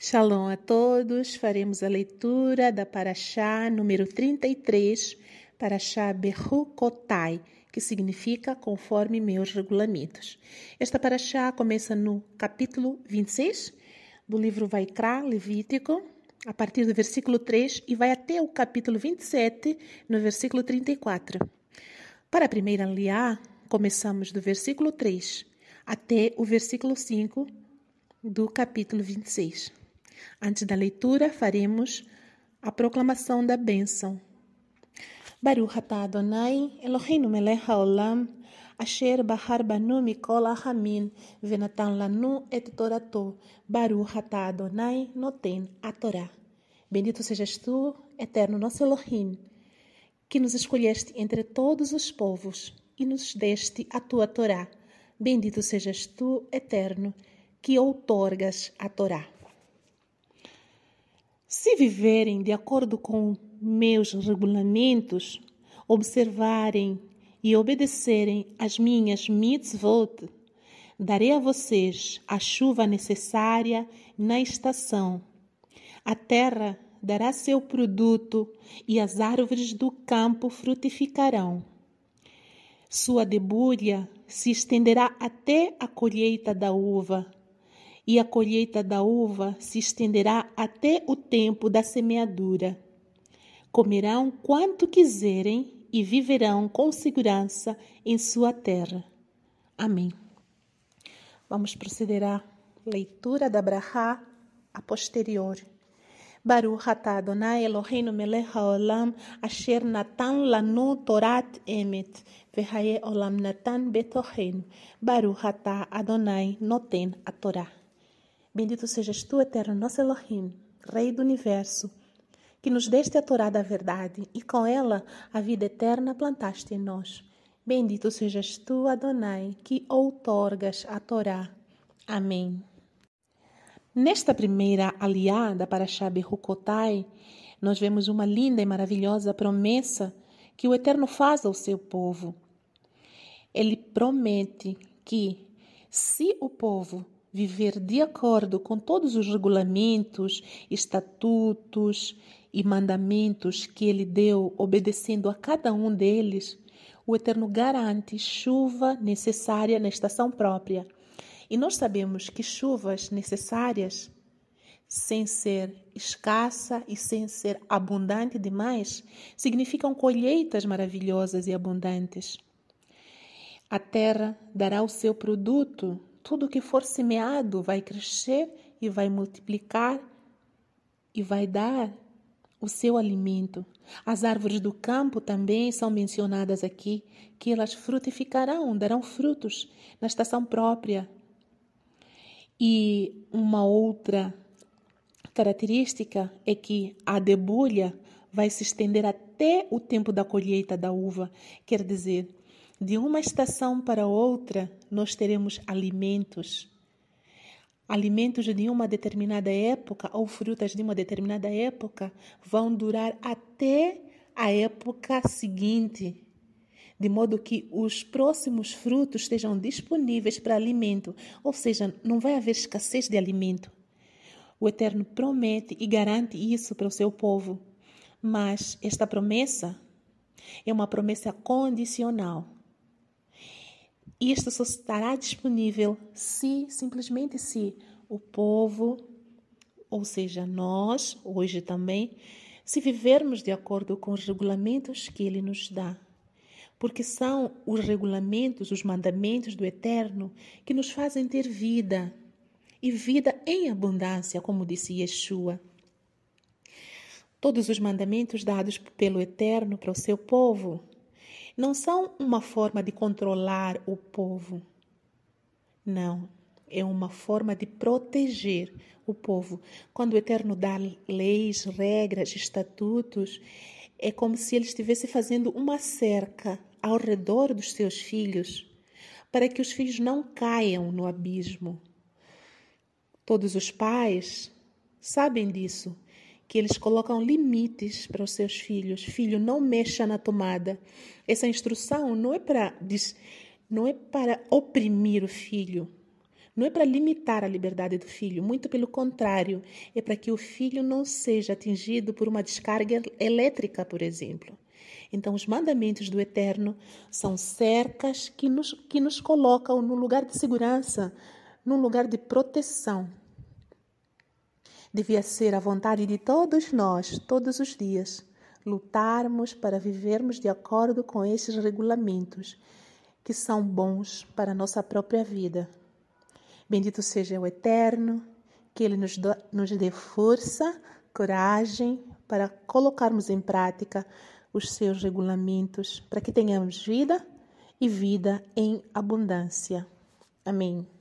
Shalom a todos. Faremos a leitura da Paraxá número 33, Paraxá Berrukotai, que significa conforme meus regulamentos. Esta Paraxá começa no capítulo 26 do livro Vaikra, Levítico, a partir do versículo 3 e vai até o capítulo 27, no versículo 34. Para a primeira liá, começamos do versículo 3 até o versículo 5 do capítulo 26. Antes da leitura, faremos a proclamação da bênção. Baruch atah Adonai, Eloheinu melech haolam, asher bahar banu mikol ahamin, venatan lanu et torato, Baruch atah Adonai, noten a Torá. Bendito sejas tu, eterno nosso Elohim, que nos escolheste entre todos os povos e nos deste a tua Torá. Bendito sejas tu, eterno, que outorgas a Torá. Se viverem de acordo com meus regulamentos, observarem e obedecerem às minhas mitzvot, darei a vocês a chuva necessária na estação. A terra dará seu produto e as árvores do campo frutificarão. Sua debulha se estenderá até a colheita da uva e a colheita da uva se estenderá até o tempo da semeadura. Comerão quanto quiserem e viverão com segurança em sua terra. Amém. Vamos proceder à leitura da Brahá a posterior. Baruch atah Adonai Eloheinu melech haolam asher natan lanu torat emet vehaye olam natan betochenu. Baruch atah Adonai noten a Torá. Bendito sejas tu, eterno nosso Elohim, Rei do universo, que nos deste a Torá da verdade e com ela a vida eterna plantaste em nós. Bendito sejas tu, Adonai, que outorgas a Torá. Amém. Nesta primeira aliada para Shabe Hukotai, nós vemos uma linda e maravilhosa promessa que o Eterno faz ao seu povo. Ele promete que, se o povo viver de acordo com todos os regulamentos, estatutos e mandamentos que ele deu, obedecendo a cada um deles, o Eterno garante chuva necessária na estação própria. E nós sabemos que chuvas necessárias, sem ser escassa e sem ser abundante demais, significam colheitas maravilhosas e abundantes. A terra dará o seu produto tudo que for semeado vai crescer e vai multiplicar e vai dar o seu alimento. As árvores do campo também são mencionadas aqui, que elas frutificarão, darão frutos na estação própria. E uma outra característica é que a debulha vai se estender até o tempo da colheita da uva, quer dizer, de uma estação para outra, nós teremos alimentos. Alimentos de uma determinada época ou frutas de uma determinada época vão durar até a época seguinte, de modo que os próximos frutos estejam disponíveis para alimento, ou seja, não vai haver escassez de alimento. O Eterno promete e garante isso para o seu povo, mas esta promessa é uma promessa condicional. Isto só estará disponível se, simplesmente se, o povo, ou seja, nós, hoje também, se vivermos de acordo com os regulamentos que ele nos dá. Porque são os regulamentos, os mandamentos do Eterno que nos fazem ter vida e vida em abundância, como disse Yeshua. Todos os mandamentos dados pelo Eterno para o seu povo não são uma forma de controlar o povo. Não, é uma forma de proteger o povo. Quando o Eterno dá leis, regras, estatutos, é como se ele estivesse fazendo uma cerca ao redor dos seus filhos, para que os filhos não caiam no abismo. Todos os pais sabem disso que eles colocam limites para os seus filhos. Filho, não mexa na tomada. Essa instrução não é para não é para oprimir o filho, Não é para limitar a liberdade do filho, muito pelo contrário, é para que o filho não seja atingido por uma descarga elétrica, por exemplo. Então, os mandamentos do Eterno são cercas que nos, que nos colocam no lugar de segurança, num lugar de proteção. Devia ser a vontade de todos nós, todos os dias, lutarmos para vivermos de acordo com esses regulamentos que são bons para a nossa própria vida. Bendito seja o Eterno, que Ele nos, do, nos dê força, coragem para colocarmos em prática os seus regulamentos, para que tenhamos vida e vida em abundância. Amém.